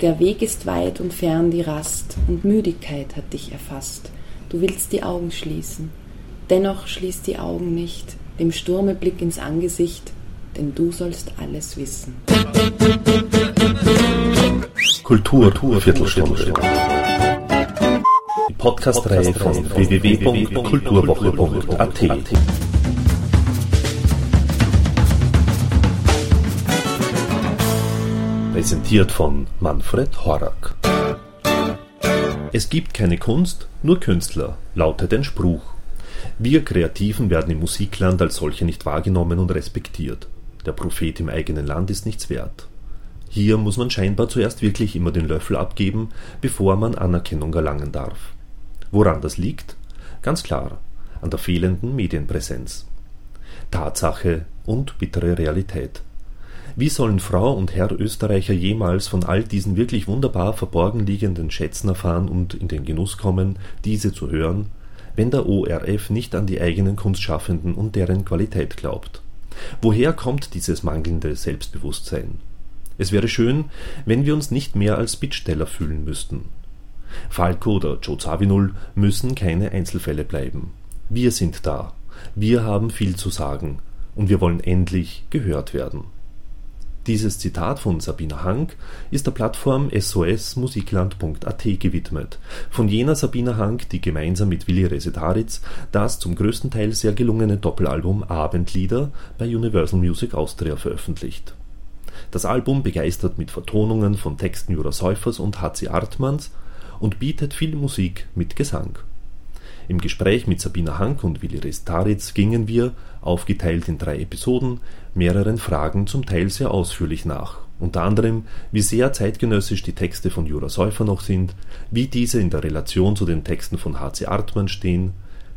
Der Weg ist weit und fern die Rast, und Müdigkeit hat dich erfasst. Du willst die Augen schließen. Dennoch schließ die Augen nicht, dem Sturme Blick ins Angesicht, denn du sollst alles wissen. Kultur, Kultur Viertelstunde. Die Podcast-Reihe von www.kulturwoche.at. Präsentiert von Manfred Horak. Es gibt keine Kunst, nur Künstler, lautet ein Spruch. Wir Kreativen werden im Musikland als solche nicht wahrgenommen und respektiert. Der Prophet im eigenen Land ist nichts wert. Hier muss man scheinbar zuerst wirklich immer den Löffel abgeben, bevor man Anerkennung erlangen darf. Woran das liegt? Ganz klar, an der fehlenden Medienpräsenz. Tatsache und bittere Realität. Wie sollen Frau und Herr Österreicher jemals von all diesen wirklich wunderbar verborgen liegenden Schätzen erfahren und in den Genuss kommen, diese zu hören, wenn der ORF nicht an die eigenen Kunstschaffenden und deren Qualität glaubt? Woher kommt dieses mangelnde Selbstbewusstsein? Es wäre schön, wenn wir uns nicht mehr als Bittsteller fühlen müssten. Falco oder Joe Zawinul müssen keine Einzelfälle bleiben. Wir sind da. Wir haben viel zu sagen. Und wir wollen endlich gehört werden. Dieses Zitat von Sabina Hank ist der Plattform sosmusikland.at gewidmet, von jener Sabina Hank, die gemeinsam mit Willi Resetaritz das zum größten Teil sehr gelungene Doppelalbum Abendlieder bei Universal Music Austria veröffentlicht. Das Album begeistert mit Vertonungen von Texten Jura Säufers und H.C. Artmanns und bietet viel Musik mit Gesang im Gespräch mit Sabina Hank und Willi Restaritz gingen wir, aufgeteilt in drei Episoden, mehreren Fragen zum Teil sehr ausführlich nach, unter anderem wie sehr zeitgenössisch die Texte von Jura Säufer noch sind, wie diese in der Relation zu den Texten von H.C. Artmann stehen,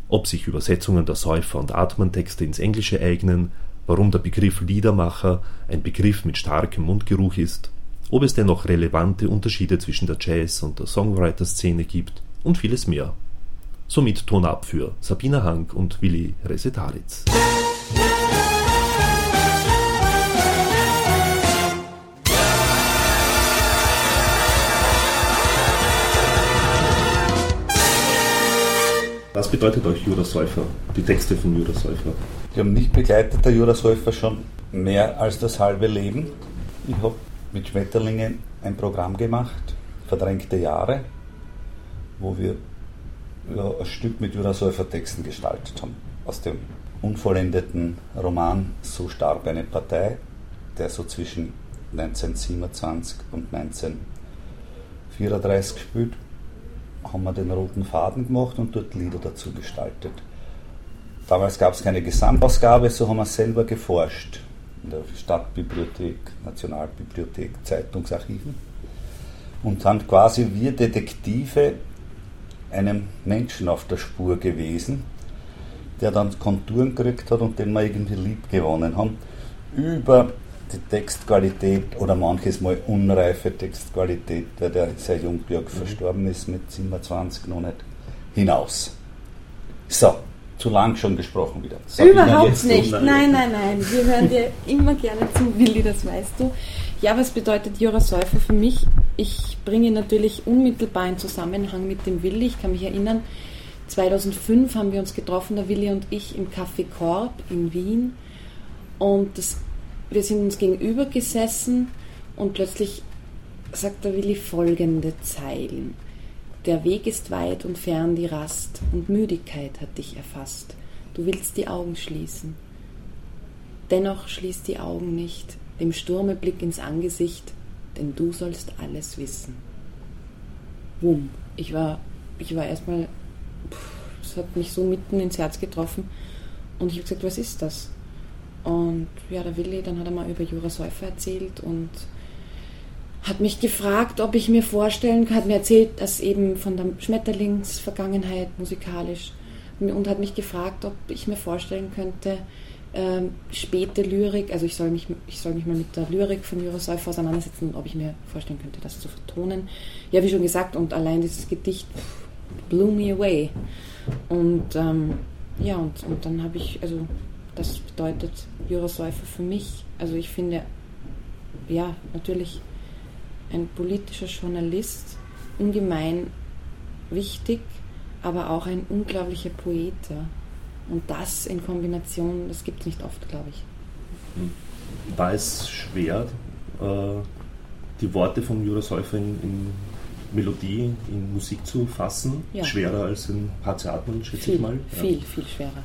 ob sich Übersetzungen der Säufer und Artmann-Texte ins Englische eignen, warum der Begriff Liedermacher ein Begriff mit starkem Mundgeruch ist, ob es dennoch relevante Unterschiede zwischen der Jazz- und der Songwriter-Szene gibt und vieles mehr somit Ton ab für Sabina Hank und Willi Resetaritz. Was bedeutet euch Jura Säufer, die Texte von Jura Säufer? Die haben mich begleitet, der Jura Säufer, schon mehr als das halbe Leben. Ich habe mit Schmetterlingen ein Programm gemacht, Verdrängte Jahre, wo wir ja, ein Stück mit Jura Texten gestaltet haben. Aus dem unvollendeten Roman So starb eine Partei, der so zwischen 1927 und 1934 spielt, haben wir den roten Faden gemacht und dort Lieder dazu gestaltet. Damals gab es keine Gesamtausgabe, so haben wir selber geforscht. In der Stadtbibliothek, Nationalbibliothek, Zeitungsarchiven. Und haben quasi wir Detektive einem Menschen auf der Spur gewesen, der dann Konturen gekriegt hat und den wir irgendwie lieb gewonnen haben. Über die Textqualität oder manches Mal unreife Textqualität, weil der sehr jung mhm. verstorben ist mit 27 noch nicht, hinaus. So, zu lang schon gesprochen wieder. Sabina, Überhaupt nicht. Nein, nein, nein. Wir hören dir immer gerne zu, Willi, das weißt du. Ja, was bedeutet Jura Säufer für mich? Ich bringe natürlich unmittelbar in Zusammenhang mit dem Willi. Ich kann mich erinnern, 2005 haben wir uns getroffen, der Willi und ich, im Café Korb in Wien. Und das, wir sind uns gegenüber gesessen und plötzlich sagt der Willi folgende Zeilen. Der Weg ist weit und fern die Rast und Müdigkeit hat dich erfasst. Du willst die Augen schließen. Dennoch schließ die Augen nicht dem Sturme Blick ins Angesicht, denn du sollst alles wissen. Wumm. Ich war, ich war erstmal, es hat mich so mitten ins Herz getroffen und ich habe gesagt, was ist das? Und ja, der Willi, dann hat er mal über Jura Säufer erzählt und hat mich gefragt, ob ich mir vorstellen kann, hat mir erzählt, dass eben von der Schmetterlingsvergangenheit musikalisch und hat mich gefragt, ob ich mir vorstellen könnte, ähm, späte Lyrik, also ich soll, mich, ich soll mich mal mit der Lyrik von Jura auseinandersetzen, ob ich mir vorstellen könnte, das zu vertonen. Ja, wie schon gesagt, und allein dieses Gedicht blew me away. Und ähm, ja, und, und dann habe ich, also das bedeutet Jura für mich, also ich finde, ja, natürlich ein politischer Journalist, ungemein wichtig, aber auch ein unglaublicher Poet. Und das in Kombination, das gibt es nicht oft, glaube ich. War es schwer, äh, die Worte von Jura Säufer in, in, Melodie, in Musik zu fassen? Ja. Schwerer als in HC Atman, schätze viel, ich mal? Ja. Viel, viel schwerer.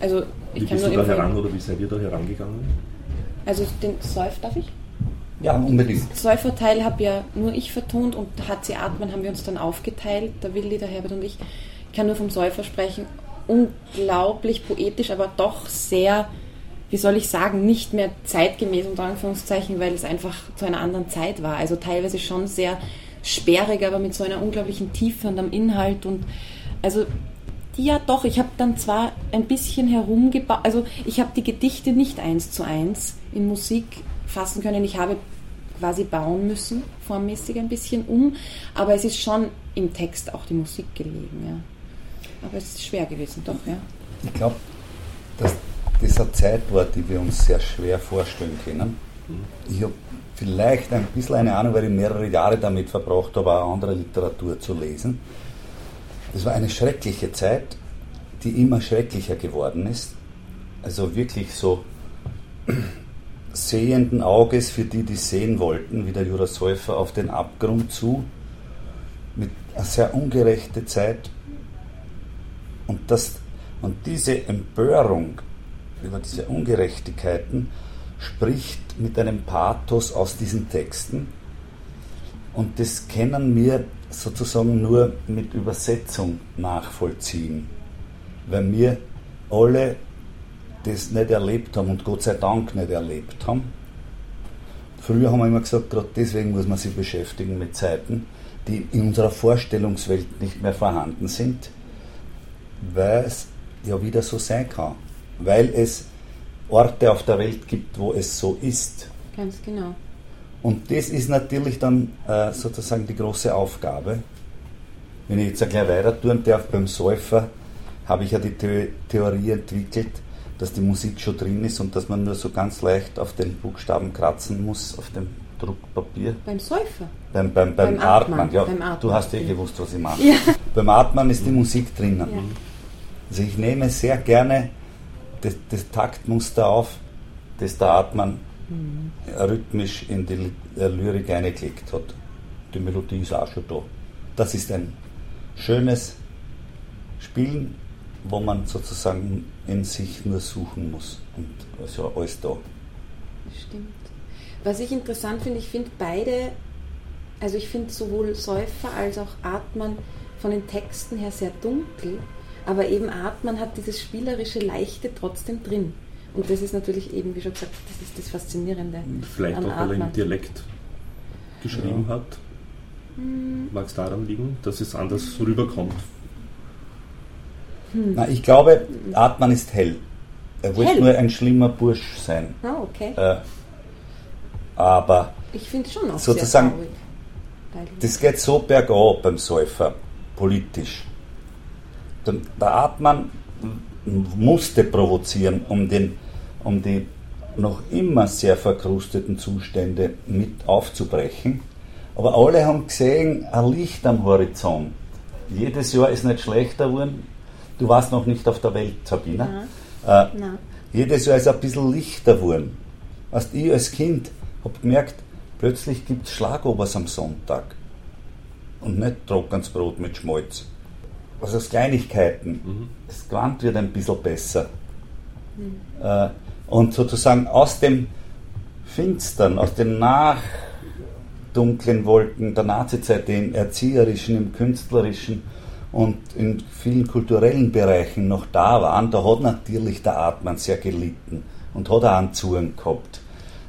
Also, ich wie bist du da heran oder wie seid ihr da herangegangen? Also den Säuf, darf ich? Ja, unbedingt. Säuferteil habe ja nur ich vertont und HC Atman haben wir uns dann aufgeteilt, der Willi, der Herbert und ich. Ich kann nur vom Säufer sprechen. Unglaublich poetisch, aber doch sehr, wie soll ich sagen, nicht mehr zeitgemäß unter Anführungszeichen, weil es einfach zu einer anderen Zeit war. Also teilweise schon sehr sperrig, aber mit so einer unglaublichen Tiefe und am Inhalt und also ja, doch, ich habe dann zwar ein bisschen herumgebaut, also ich habe die Gedichte nicht eins zu eins in Musik fassen können. Ich habe quasi bauen müssen, formmäßig ein bisschen um, aber es ist schon im Text auch die Musik gelegen. Ja. Aber es ist schwer gewesen, doch, ja. Ich glaube, dass das eine Zeit war, die wir uns sehr schwer vorstellen können. Ich habe vielleicht ein bisschen eine Ahnung, weil ich mehrere Jahre damit verbracht habe, auch andere Literatur zu lesen. Das war eine schreckliche Zeit, die immer schrecklicher geworden ist. Also wirklich so sehenden Auges für die, die sehen wollten, wie der Jura Säufer auf den Abgrund zu, mit einer sehr ungerechte Zeit. Und, das, und diese Empörung über diese Ungerechtigkeiten spricht mit einem Pathos aus diesen Texten. Und das können wir sozusagen nur mit Übersetzung nachvollziehen, weil wir alle das nicht erlebt haben und Gott sei Dank nicht erlebt haben. Früher haben wir immer gesagt, gerade deswegen muss man sich beschäftigen mit Zeiten, die in unserer Vorstellungswelt nicht mehr vorhanden sind, weil es ja wieder so sein kann. Weil es Orte auf der Welt gibt, wo es so ist. Ganz genau. Und das ist natürlich dann äh, sozusagen die große Aufgabe. Wenn ich jetzt gleich weiter tun darf, beim Säufer habe ich ja die The Theorie entwickelt, dass die Musik schon drin ist und dass man nur so ganz leicht auf den Buchstaben kratzen muss, auf dem Druckpapier. Beim Säufer? Beim, beim, beim, beim Artmann, Artmann. ja. Beim Artmann. Du hast eh gewusst, was ich meine. Ja. Beim Artmann ist die Musik drinnen. Ja. Also ich nehme sehr gerne das, das Taktmuster auf, das der Artmann mhm. rhythmisch in die Lyrik eingelegt hat. Die Melodie ist auch schon da. Das ist ein schönes Spielen wo man sozusagen in sich nur suchen muss und also alles da. Stimmt. Was ich interessant finde, ich finde beide, also ich finde sowohl Säufer als auch Atman von den Texten her sehr dunkel, aber eben Atman hat dieses spielerische Leichte trotzdem drin. Und das ist natürlich eben, wie schon gesagt, das ist das Faszinierende. Vielleicht auch, weil er im Dialekt geschrieben ja. hat. Hm. Mag es daran liegen, dass es anders rüberkommt hm. Na, ich glaube, Atman ist hell. Er wollte nur ein schlimmer Bursch sein. Ah, okay. Äh, aber ich finde schon auch sozusagen, das geht so bergab beim Säufer, politisch. Der Atman musste provozieren, um, den, um die noch immer sehr verkrusteten Zustände mit aufzubrechen. Aber alle haben gesehen, ein Licht am Horizont. Jedes Jahr ist nicht schlechter geworden, Du warst noch nicht auf der Welt, Sabina. Äh, jedes Jahr ist ein bisschen lichter geworden. Weißt, ich als Kind habe gemerkt, plötzlich gibt es Schlagobers am Sonntag. Und nicht trockenes Brot mit Schmalz. Also aus Kleinigkeiten. Mhm. Das Quant wird ein bisschen besser. Mhm. Äh, und sozusagen aus dem Finstern, aus den nachdunklen Wolken der Nazizeit, im Erzieherischen, im Künstlerischen, und in vielen kulturellen Bereichen noch da waren, da hat natürlich der Atman sehr gelitten und hat auch einen Zugang gehabt.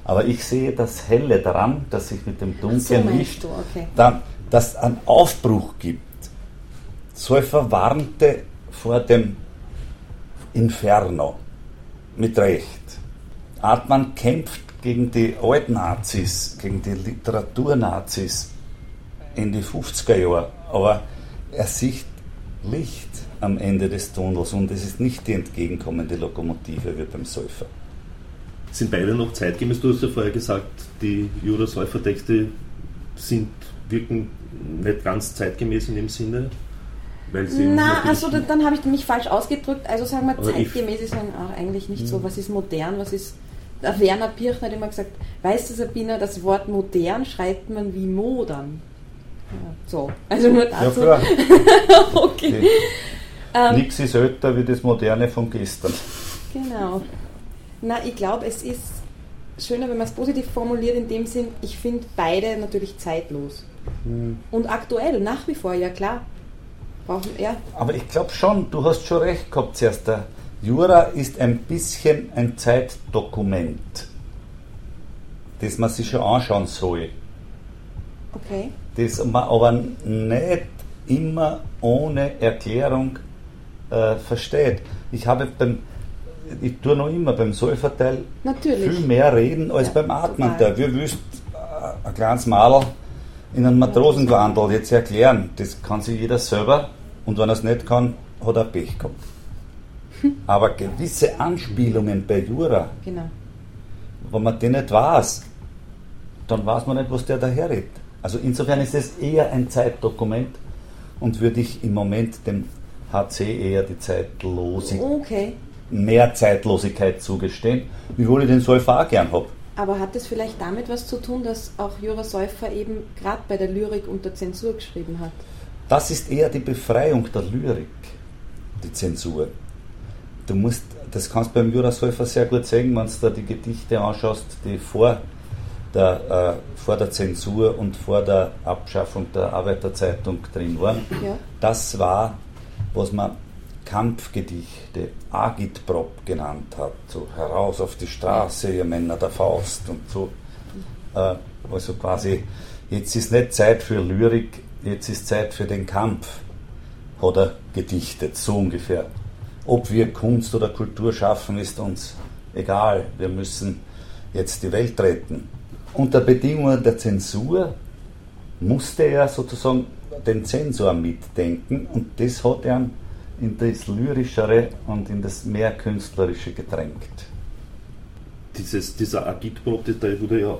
Aber ich sehe das Helle daran, dass sich mit dem dunklen so Licht okay. dann, dass einen Aufbruch gibt. Säufer warnte vor dem Inferno. Mit Recht. Atman kämpft gegen die alten Nazis, gegen die Literaturnazis in die 50er Jahre. Aber er sieht Licht am Ende des Tunnels und es ist nicht die entgegenkommende Lokomotive wie beim Säufer. Sind beide noch zeitgemäß? Du hast ja vorher gesagt, die Jura-Säufer-Texte sind, wirken nicht ganz zeitgemäß in dem Sinne. Weil sie Na, also dann, dann habe ich mich falsch ausgedrückt. Also sagen wir, zeitgemäß ist auch eigentlich nicht so. Hm. Was ist modern, was ist. Der Werner Pirchner hat immer gesagt, weißt du Sabina, das Wort modern schreibt man wie modern. Ja, so, also nur dazu. Ja, okay. okay. Ähm, Nichts ist älter wie das Moderne von gestern. Genau. Na, ich glaube, es ist schöner, wenn man es positiv formuliert, in dem Sinn, ich finde beide natürlich zeitlos. Hm. Und aktuell, nach wie vor, ja klar. Brauchen, ja. Aber ich glaube schon, du hast schon recht gehabt zuerst. Der Jura ist ein bisschen ein Zeitdokument, das man sich schon anschauen soll. Okay. Das man aber nicht immer ohne Erklärung äh, versteht. Ich habe beim ich tue noch immer beim Sollverteil viel mehr reden als ja, beim Atmen. Total. Wir wüssten äh, ein kleines Madel in einem Matrosengewandel jetzt erklären. Das kann sich jeder selber und wenn er es nicht kann, hat er Pech gehabt. Aber gewisse Anspielungen bei Jura, genau. wenn man die nicht weiß, dann weiß man nicht, was der daherredet. Also insofern ist es eher ein Zeitdokument und würde ich im Moment dem HC eher die Zeitlosigkeit, okay. mehr Zeitlosigkeit zugestehen, wiewohl ich den Säufer auch gern habe. Aber hat es vielleicht damit was zu tun, dass auch Jura Säufer eben gerade bei der Lyrik unter Zensur geschrieben hat? Das ist eher die Befreiung der Lyrik, die Zensur. Du musst, das kannst du beim Jura Säufer sehr gut sehen, wenn du da die Gedichte anschaust, die vor der, äh, vor der Zensur und vor der Abschaffung der Arbeiterzeitung drin waren. Ja. Das war was man Kampfgedichte, Agitprop genannt hat, so heraus auf die Straße, ihr Männer der Faust und so. Äh, also quasi, jetzt ist nicht Zeit für Lyrik, jetzt ist Zeit für den Kampf, hat er gedichtet, so ungefähr. Ob wir Kunst oder Kultur schaffen, ist uns egal. Wir müssen jetzt die Welt retten. Unter Bedingungen der Zensur musste er sozusagen den Zensor mitdenken und das hat er in das Lyrischere und in das mehr Künstlerische gedrängt. Dieses, dieser Agitprop, der wurde ja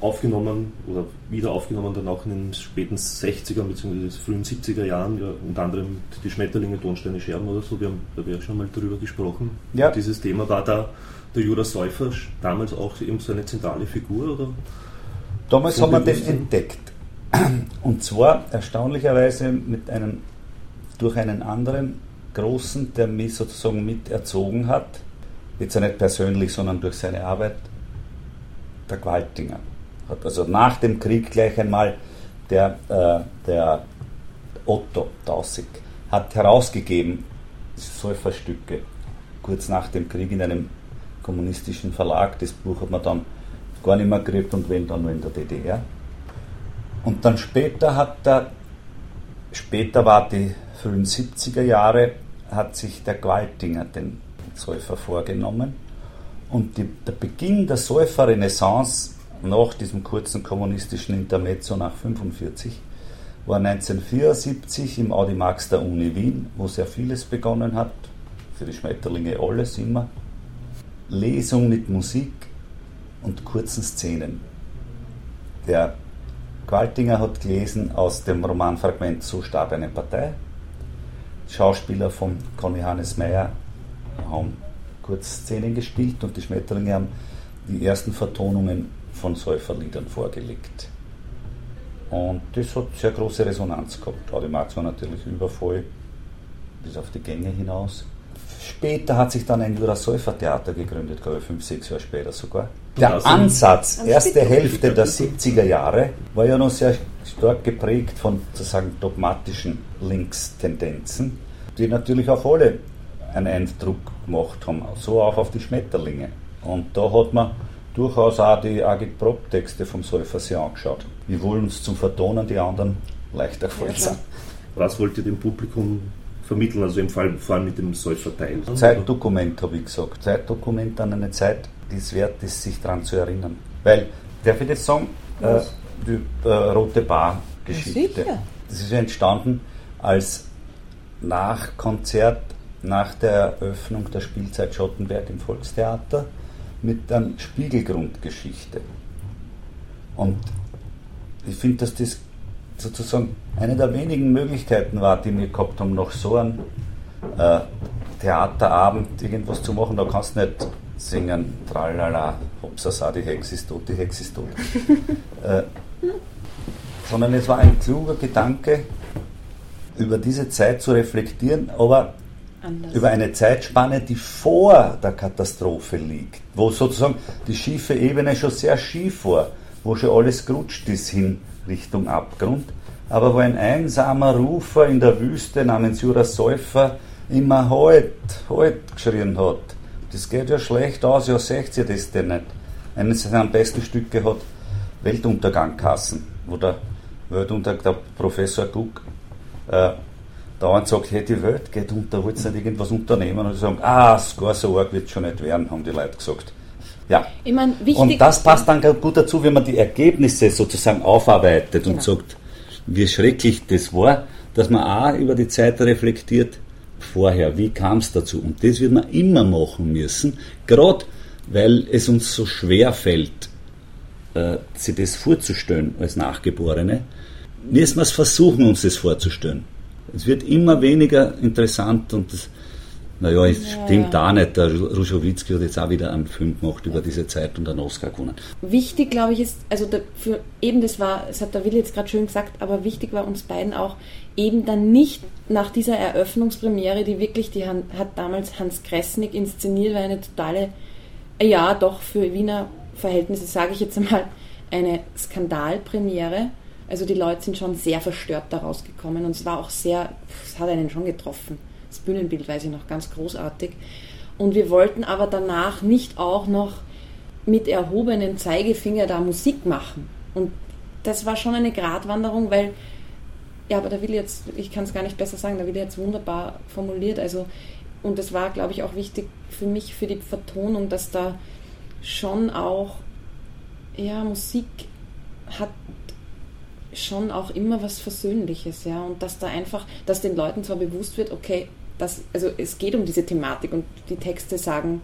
aufgenommen oder wieder aufgenommen dann auch in den späten 60er bzw. frühen 70er Jahren, ja, unter anderem die Schmetterlinge, Tonsteine, Scherben oder so, wir haben da ja schon mal darüber gesprochen. Ja. Und dieses Thema war da der Jura Säufer damals auch eben so eine zentrale Figur? Oder? Damals haben wir den entdeckt. Und zwar erstaunlicherweise mit einem, durch einen anderen Großen, der mich sozusagen miterzogen hat, jetzt ja nicht persönlich, sondern durch seine Arbeit, der Gwaltinger. Hat also nach dem Krieg gleich einmal der, äh, der Otto Tausig hat herausgegeben Säuferstücke kurz nach dem Krieg in einem kommunistischen Verlag. Das Buch hat man dann gar nicht mehr gekriegt und wenn dann nur in der DDR. Und dann später hat er, später war die frühen 70er Jahre, hat sich der Gwaltinger den Säufer vorgenommen. Und die, der Beginn der Säuferrenaissance nach diesem kurzen kommunistischen Intermezzo nach 1945 war 1974 im Audimax der Uni Wien, wo sehr vieles begonnen hat, für die Schmetterlinge alles immer. Lesung mit Musik und kurzen Szenen. Der Qualtinger hat gelesen aus dem Romanfragment So starb eine Partei. Schauspieler von Conny Hannes Meyer haben Kurzszenen gespielt und die Schmetterlinge haben die ersten Vertonungen von Säuferliedern vorgelegt. Und das hat sehr große Resonanz gehabt. Audimax war natürlich übervoll, bis auf die Gänge hinaus. Später hat sich dann ein Jura-Säufer-Theater gegründet, glaube ich, fünf, sechs Jahre später sogar. Der Ansatz, erste Hälfte der 70er Jahre, war ja noch sehr stark geprägt von sozusagen dogmatischen Linkstendenzen, die natürlich auf alle einen Eindruck gemacht haben, so auch auf die Schmetterlinge. Und da hat man durchaus auch die Agitprop-Texte vom Säufer sich angeschaut. Wir wollen uns zum Vertonen, die anderen leichter gefallen sind. Was wollt ihr dem Publikum vermitteln, also im Fall vor allem mit dem Säuferteil? Zeitdokument, habe ich gesagt. Zeitdokument an eine Zeit, die es wert ist, sich daran zu erinnern. Weil, darf ich das sagen? Äh, die äh, Rote Bar-Geschichte. Ja, das ist entstanden als Nachkonzert nach der Eröffnung der Spielzeit Schottenberg im Volkstheater mit einer Spiegelgrundgeschichte. Und ich finde, dass das sozusagen eine der wenigen Möglichkeiten war, die wir gehabt haben, nach so einem äh, Theaterabend irgendwas zu machen. Da kannst du nicht singen, tralala, hopsasa, die Hex ist tot, die Hex ist tot. äh, sondern es war ein kluger Gedanke, über diese Zeit zu reflektieren, aber Anders. über eine Zeitspanne, die vor der Katastrophe liegt, wo sozusagen die schiefe Ebene schon sehr schief war, wo schon alles gerutscht ist hin Richtung Abgrund, aber wo ein einsamer Rufer in der Wüste namens Jura Säufer immer Halt, Halt geschrien hat. Das geht ja schlecht aus, ja seht ihr das denn nicht. Eines seiner besten Stücke hat Weltuntergangkassen, wo der Weltuntergang, der Professor Guck äh, dauernd sagt, hey, die Welt geht unter, wollt nicht irgendwas unternehmen? Und sie sagen, ah, gar so arg wird es schon nicht werden, haben die Leute gesagt. Ja. Ich mein, und das passt dann gut dazu, wenn man die Ergebnisse sozusagen aufarbeitet genau. und sagt, wie schrecklich das war, dass man auch über die Zeit reflektiert, vorher, wie kam es dazu? Und das wird man immer machen müssen, gerade weil es uns so schwer fällt, äh, sich das vorzustellen als Nachgeborene, müssen wir es versuchen, uns das vorzustellen. Es wird immer weniger interessant und das, naja, es ja, stimmt ja. auch nicht. Der Ruschowitzki hat jetzt auch wieder einen Film gemacht über diese Zeit und einen Oscar gewonnen. Wichtig, glaube ich, ist, also für eben das war, das hat der Willi jetzt gerade schön gesagt, aber wichtig war uns beiden auch, eben dann nicht nach dieser Eröffnungspremiere, die wirklich, die hat damals Hans Kressnick inszeniert, war eine totale, ja, doch für Wiener Verhältnisse, sage ich jetzt einmal, eine Skandalpremiere also die Leute sind schon sehr verstört daraus gekommen und es war auch sehr, es hat einen schon getroffen. Das Bühnenbild weiß ich noch ganz großartig. Und wir wollten aber danach nicht auch noch mit erhobenem Zeigefinger da Musik machen. Und das war schon eine Gratwanderung, weil, ja, aber da will jetzt, ich kann es gar nicht besser sagen, da will jetzt wunderbar formuliert. Also, und das war, glaube ich, auch wichtig für mich, für die Vertonung, dass da schon auch, ja, Musik hat schon auch immer was Versöhnliches, ja, und dass da einfach, dass den Leuten zwar bewusst wird, okay, das, also es geht um diese Thematik und die Texte sagen,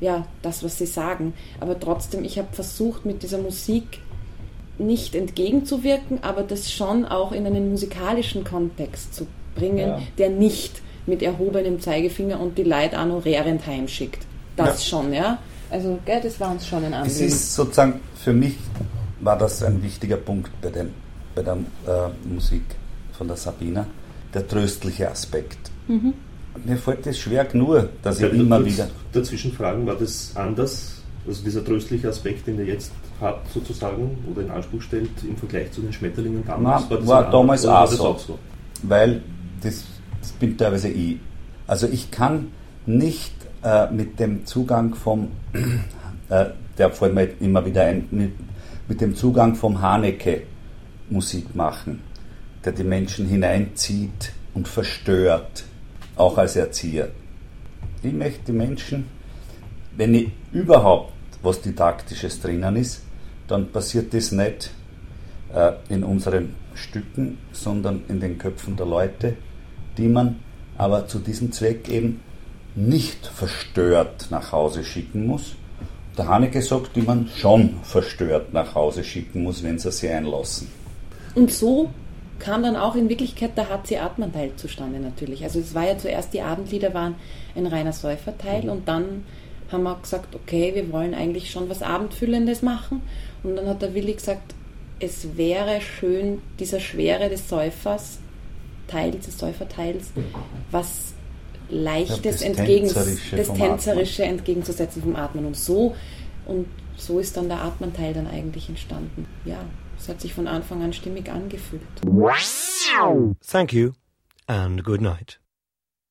ja, das, was sie sagen, aber trotzdem, ich habe versucht, mit dieser Musik nicht entgegenzuwirken, aber das schon auch in einen musikalischen Kontext zu bringen, ja. der nicht mit erhobenem Zeigefinger und die Leute rärend heimschickt. Das ja. schon, ja. Also, gell, das war uns schon ein Anliegen. Es ist sozusagen, für mich war das ein wichtiger Punkt bei den bei der äh, Musik von der Sabina, der tröstliche Aspekt. Mhm. Mir fällt es schwer genug, dass ich immer wieder. Dazwischen fragen, war das anders? Also dieser tröstliche Aspekt, den ihr jetzt habt, sozusagen, oder in Anspruch stellt, im Vergleich zu den Schmetterlingen damals? Nein, war, war damals auch, so, auch, so, Weil das, das, bin teilweise ich. Also ich kann nicht äh, mit dem Zugang vom, äh, der fällt mir immer wieder ein, mit, mit dem Zugang vom Haneke Musik machen, der die Menschen hineinzieht und verstört, auch als Erzieher. Ich möchte die Menschen, wenn ich überhaupt was Didaktisches drinnen ist, dann passiert das nicht äh, in unseren Stücken, sondern in den Köpfen der Leute, die man aber zu diesem Zweck eben nicht verstört nach Hause schicken muss. Der Haneke sagt, die man schon verstört nach Hause schicken muss, wenn sie sie einlassen. Und so kam dann auch in Wirklichkeit der HC Atmanteil zustande natürlich. Also es war ja zuerst, die Abendlieder waren ein reiner Säuferteil und dann haben wir gesagt, okay, wir wollen eigentlich schon was Abendfüllendes machen. Und dann hat der Willi gesagt, es wäre schön, dieser Schwere des Säufers, Teils, des Säuferteils, was Leichtes, ja, das, Tänzerische, das Tänzerische entgegenzusetzen vom Atmen. Und so, und so ist dann der Atmanteil dann eigentlich entstanden. Ja. Es hat sich von Anfang an stimmig angefühlt. Thank you and good night.